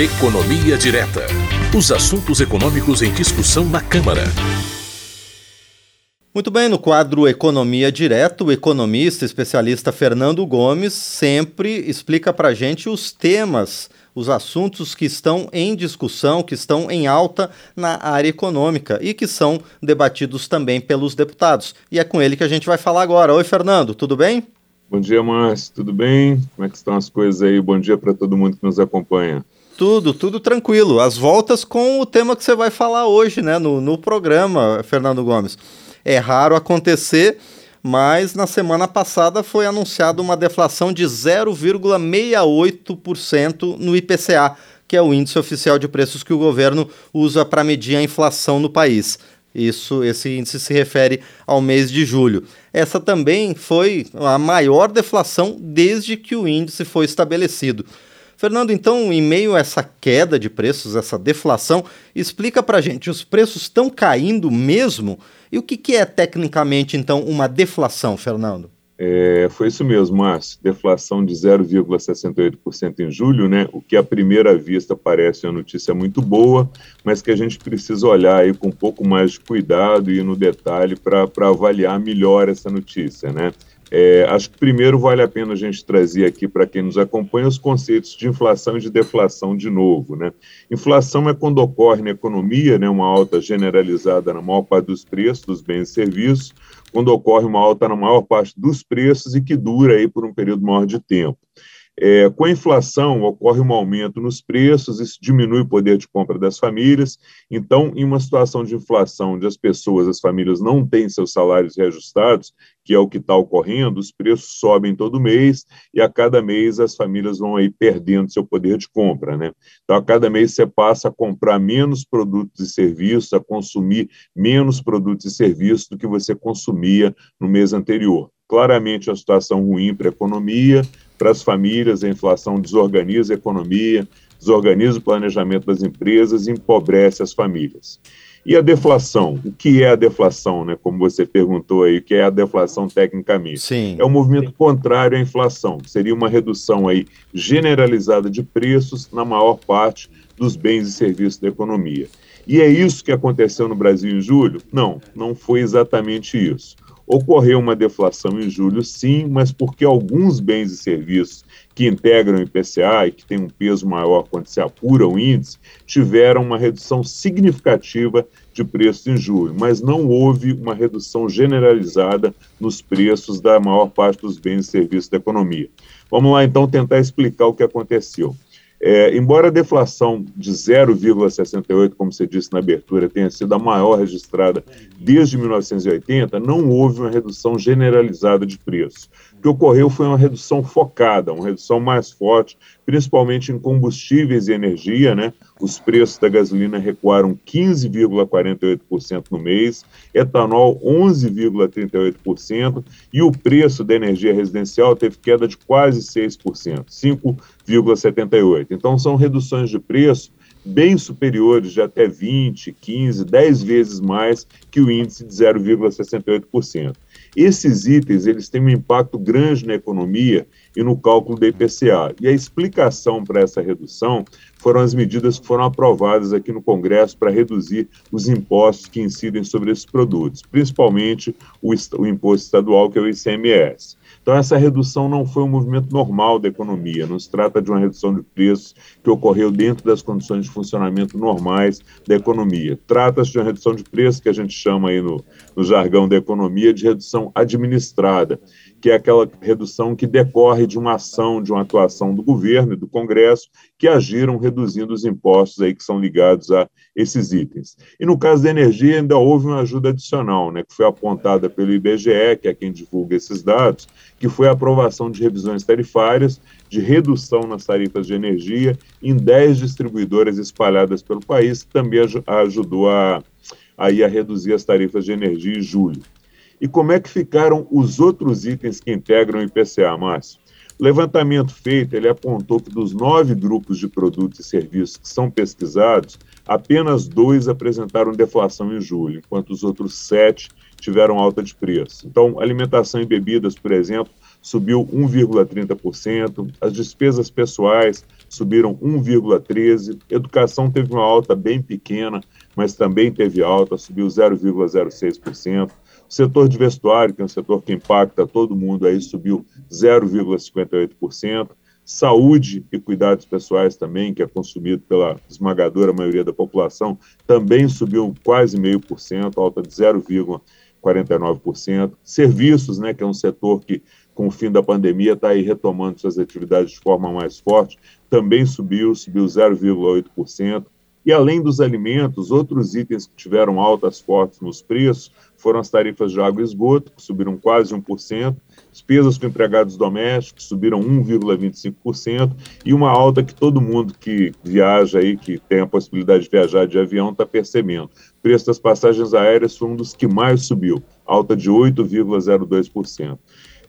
Economia Direta. Os assuntos econômicos em discussão na Câmara. Muito bem, no quadro Economia Direta, o economista especialista Fernando Gomes sempre explica para a gente os temas, os assuntos que estão em discussão, que estão em alta na área econômica e que são debatidos também pelos deputados. E é com ele que a gente vai falar agora. Oi, Fernando, tudo bem? Bom dia, Márcio, tudo bem? Como é que estão as coisas aí? Bom dia para todo mundo que nos acompanha. Tudo, tudo tranquilo. As voltas com o tema que você vai falar hoje, né, no, no programa, Fernando Gomes. É raro acontecer, mas na semana passada foi anunciada uma deflação de 0,68% no IPCA, que é o índice oficial de preços que o governo usa para medir a inflação no país. Isso, esse índice se refere ao mês de julho. Essa também foi a maior deflação desde que o índice foi estabelecido. Fernando, então, em meio a essa queda de preços, essa deflação, explica para gente, os preços estão caindo mesmo? E o que, que é tecnicamente, então, uma deflação, Fernando? É, foi isso mesmo, Márcio. Deflação de 0,68% em julho, né? O que à primeira vista parece uma notícia muito boa, mas que a gente precisa olhar aí com um pouco mais de cuidado e no detalhe para avaliar melhor essa notícia, né? É, acho que primeiro vale a pena a gente trazer aqui para quem nos acompanha os conceitos de inflação e de deflação de novo. Né? Inflação é quando ocorre na economia né, uma alta generalizada na maior parte dos preços dos bens e serviços, quando ocorre uma alta na maior parte dos preços e que dura aí por um período maior de tempo. É, com a inflação, ocorre um aumento nos preços, isso diminui o poder de compra das famílias. Então, em uma situação de inflação, onde as pessoas, as famílias não têm seus salários reajustados, que é o que está ocorrendo, os preços sobem todo mês e a cada mês as famílias vão aí perdendo seu poder de compra, né? Então, a cada mês você passa a comprar menos produtos e serviços, a consumir menos produtos e serviços do que você consumia no mês anterior. Claramente, a situação ruim para a economia, para as famílias, a inflação desorganiza a economia, desorganiza o planejamento das empresas e empobrece as famílias. E a deflação? O que é a deflação, né? Como você perguntou aí, o que é a deflação tecnicamente? Sim. É um movimento contrário à inflação. Seria uma redução aí generalizada de preços na maior parte dos bens e serviços da economia. E é isso que aconteceu no Brasil em julho? Não, não foi exatamente isso. Ocorreu uma deflação em julho, sim, mas porque alguns bens e serviços que integram o IPCA e que têm um peso maior quando se apura o índice, tiveram uma redução significativa de preços em julho, mas não houve uma redução generalizada nos preços da maior parte dos bens e serviços da economia. Vamos lá então tentar explicar o que aconteceu. É, embora a deflação de 0,68, como você disse na abertura, tenha sido a maior registrada desde 1980, não houve uma redução generalizada de preços. O que ocorreu foi uma redução focada, uma redução mais forte, principalmente em combustíveis e energia, né? Os preços da gasolina recuaram 15,48% no mês, etanol 11,38% e o preço da energia residencial teve queda de quase 6%, 5,78%. Então são reduções de preço bem superiores de até 20, 15, 10 vezes mais que o índice de 0,68%. Esses itens eles têm um impacto grande na economia e no cálculo do IPCA. E a explicação para essa redução foram as medidas que foram aprovadas aqui no Congresso para reduzir os impostos que incidem sobre esses produtos, principalmente o, o imposto estadual, que é o ICMS. Então, essa redução não foi um movimento normal da economia, não se trata de uma redução de preços que ocorreu dentro das condições de funcionamento normais da economia. Trata-se de uma redução de preços que a gente chama aí no, no jargão da economia de redução administrada, que é aquela redução que decorre de uma ação, de uma atuação do governo e do Congresso, que agiram reduzindo os impostos aí que são ligados a esses itens. E no caso da energia, ainda houve uma ajuda adicional, né, que foi apontada pelo IBGE, que é quem divulga esses dados, que foi a aprovação de revisões tarifárias de redução nas tarifas de energia em 10 distribuidoras espalhadas pelo país, que também ajudou a, a, a reduzir as tarifas de energia em julho. E como é que ficaram os outros itens que integram o IPCA, Márcio? Levantamento feito, ele apontou que dos nove grupos de produtos e serviços que são pesquisados, apenas dois apresentaram deflação em julho, enquanto os outros sete tiveram alta de preço. Então, alimentação e bebidas, por exemplo, subiu 1,30%, as despesas pessoais subiram 1,13%. Educação teve uma alta bem pequena, mas também teve alta, subiu 0,06%. O setor de vestuário, que é um setor que impacta todo mundo, aí subiu 0,58%. Saúde e cuidados pessoais também, que é consumido pela esmagadora maioria da população, também subiu quase meio por cento, alta de 0,49%. Serviços, né, que é um setor que com o fim da pandemia está aí retomando suas atividades de forma mais forte, também subiu, subiu 0,8%. E além dos alimentos, outros itens que tiveram altas fortes nos preços foram as tarifas de água e esgoto, que subiram quase 1%, despesas com empregados domésticos subiram 1,25%, e uma alta que todo mundo que viaja aí, que tem a possibilidade de viajar de avião, está percebendo. O preço das passagens aéreas foi um dos que mais subiu, alta de 8,02%.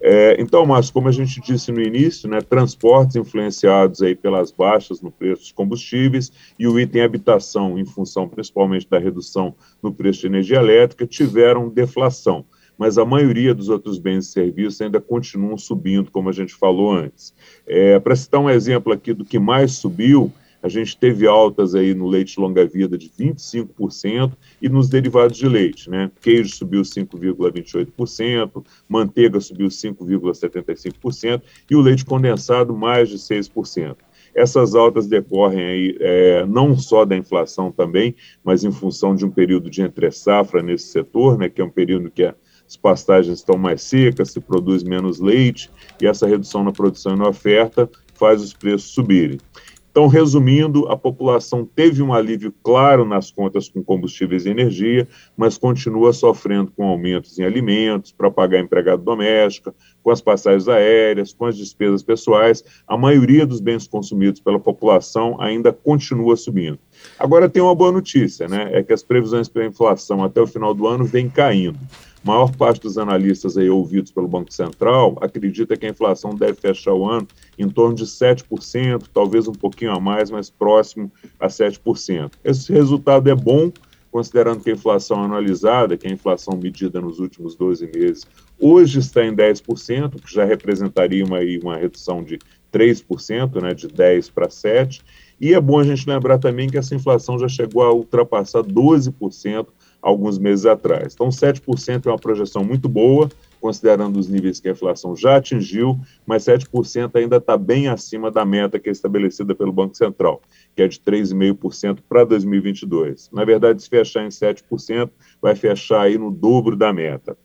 É, então, Márcio, como a gente disse no início, né, transportes influenciados aí pelas baixas no preço dos combustíveis e o item habitação, em função principalmente da redução no preço de energia elétrica, tiveram deflação. Mas a maioria dos outros bens e serviços ainda continuam subindo, como a gente falou antes. É, Para citar um exemplo aqui do que mais subiu, a gente teve altas aí no leite longa-vida de 25% e nos derivados de leite, né? Queijo subiu 5,28%, manteiga subiu 5,75% e o leite condensado mais de 6%. Essas altas decorrem aí é, não só da inflação também, mas em função de um período de entre-safra nesse setor, né, que é um período que as pastagens estão mais secas, se produz menos leite, e essa redução na produção e na oferta faz os preços subirem. Então, resumindo, a população teve um alívio claro nas contas com combustíveis e energia, mas continua sofrendo com aumentos em alimentos, para pagar empregado doméstico, com as passagens aéreas, com as despesas pessoais. A maioria dos bens consumidos pela população ainda continua subindo. Agora, tem uma boa notícia, né? É que as previsões para a inflação até o final do ano vêm caindo maior parte dos analistas aí ouvidos pelo Banco Central acredita que a inflação deve fechar o ano em torno de 7%, talvez um pouquinho a mais, mas próximo a 7%. Esse resultado é bom, considerando que a inflação anualizada, que é a inflação medida nos últimos 12 meses, hoje está em 10%, que já representaria uma, uma redução de 3%, né, de 10% para 7%. E é bom a gente lembrar também que essa inflação já chegou a ultrapassar 12% alguns meses atrás. Então, 7% é uma projeção muito boa, considerando os níveis que a inflação já atingiu, mas 7% ainda está bem acima da meta que é estabelecida pelo Banco Central, que é de 3,5% para 2022. Na verdade, se fechar em 7%, vai fechar aí no dobro da meta.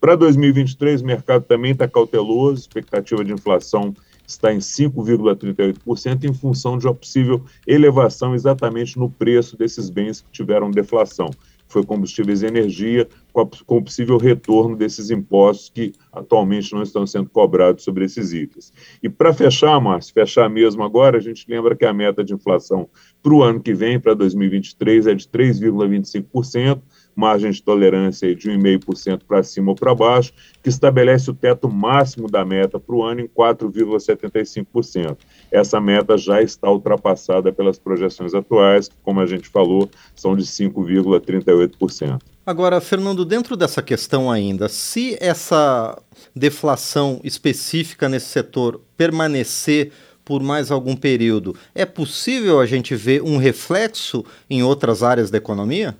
Para 2023, o mercado também está cauteloso, expectativa de inflação está em 5,38% em função de uma possível elevação exatamente no preço desses bens que tiveram deflação foi combustíveis e energia, com, o possível retorno desses impostos que atualmente não estão sendo cobrados sobre esses itens. E para fechar, Márcio, fechar mesmo agora, a gente lembra que a meta de inflação para o ano que vem, para 2023, é de 3,25%, margem de tolerância de 1,5% para cima ou para baixo, que estabelece o teto máximo da meta para o ano em 4,75%. Essa meta já está ultrapassada pelas projeções atuais, que, como a gente falou, são de 5,38%. Agora, Fernando, dentro dessa questão ainda, se essa deflação específica nesse setor permanecer por mais algum período, é possível a gente ver um reflexo em outras áreas da economia?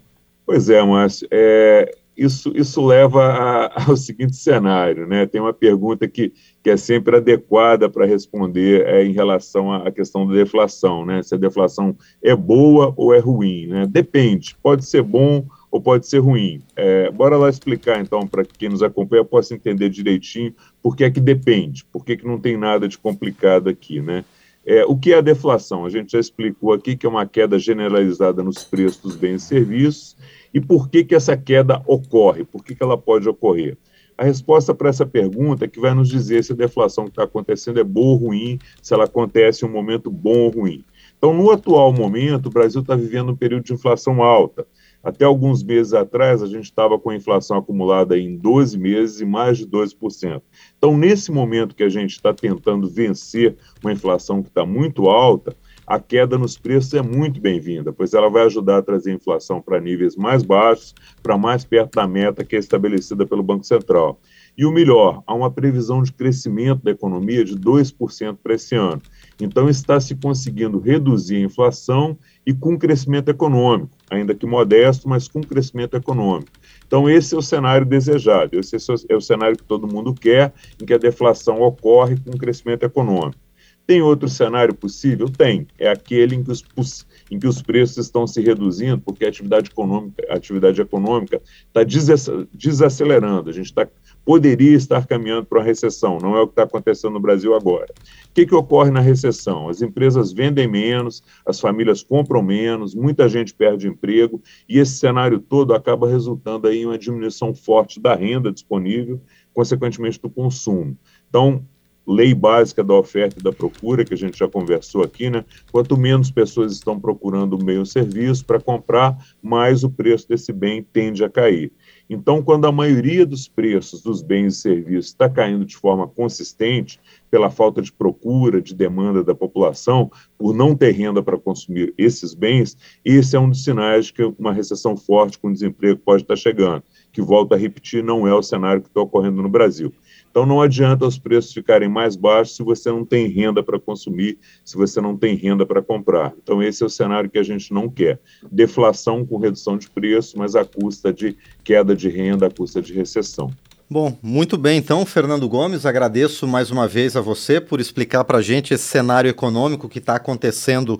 Pois é, Márcio. É, isso, isso leva a, ao seguinte cenário, né? Tem uma pergunta que, que é sempre adequada para responder é, em relação à questão da deflação, né? Se a deflação é boa ou é ruim, né? Depende, pode ser bom ou pode ser ruim. É, bora lá explicar, então, para quem nos acompanha possa entender direitinho por que é que depende, por que, que não tem nada de complicado aqui, né? É, o que é a deflação? A gente já explicou aqui que é uma queda generalizada nos preços dos bens e serviços, e por que, que essa queda ocorre? Por que, que ela pode ocorrer? A resposta para essa pergunta é que vai nos dizer se a deflação que está acontecendo é boa ou ruim, se ela acontece em um momento bom ou ruim. Então, no atual momento, o Brasil está vivendo um período de inflação alta. Até alguns meses atrás, a gente estava com a inflação acumulada em 12 meses e mais de 12%. Então, nesse momento que a gente está tentando vencer uma inflação que está muito alta, a queda nos preços é muito bem-vinda, pois ela vai ajudar a trazer a inflação para níveis mais baixos, para mais perto da meta que é estabelecida pelo Banco Central. E o melhor, há uma previsão de crescimento da economia de 2% para esse ano. Então, está se conseguindo reduzir a inflação e com crescimento econômico, ainda que modesto, mas com crescimento econômico. Então, esse é o cenário desejado, esse é o cenário que todo mundo quer, em que a deflação ocorre com crescimento econômico. Tem outro cenário possível? Tem. É aquele em que os, em que os preços estão se reduzindo, porque a atividade econômica a atividade econômica está desacelerando. A gente está poderia estar caminhando para uma recessão, não é o que está acontecendo no Brasil agora. O que, que ocorre na recessão? As empresas vendem menos, as famílias compram menos, muita gente perde emprego, e esse cenário todo acaba resultando aí em uma diminuição forte da renda disponível, consequentemente do consumo. Então, lei básica da oferta e da procura, que a gente já conversou aqui, né? Quanto menos pessoas estão procurando o meio serviço para comprar, mais o preço desse bem tende a cair. Então, quando a maioria dos preços dos bens e serviços está caindo de forma consistente, pela falta de procura, de demanda da população, por não ter renda para consumir esses bens, esse é um dos sinais que uma recessão forte com desemprego pode estar chegando, que, volto a repetir, não é o cenário que está ocorrendo no Brasil. Então não adianta os preços ficarem mais baixos se você não tem renda para consumir, se você não tem renda para comprar. Então esse é o cenário que a gente não quer. Deflação com redução de preço, mas à custa de queda de renda, à custa de recessão. Bom, muito bem então, Fernando Gomes, agradeço mais uma vez a você por explicar para a gente esse cenário econômico que está acontecendo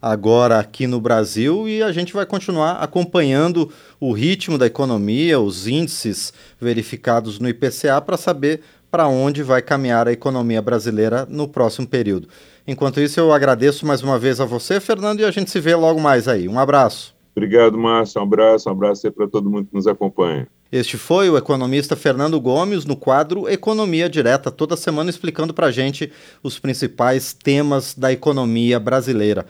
agora aqui no Brasil e a gente vai continuar acompanhando o ritmo da economia, os índices verificados no IPCA para saber para onde vai caminhar a economia brasileira no próximo período. Enquanto isso, eu agradeço mais uma vez a você, Fernando, e a gente se vê logo mais aí. Um abraço. Obrigado, Márcio. Um abraço, um abraço para todo mundo que nos acompanha. Este foi o economista Fernando Gomes no quadro Economia Direta, toda semana explicando para a gente os principais temas da economia brasileira.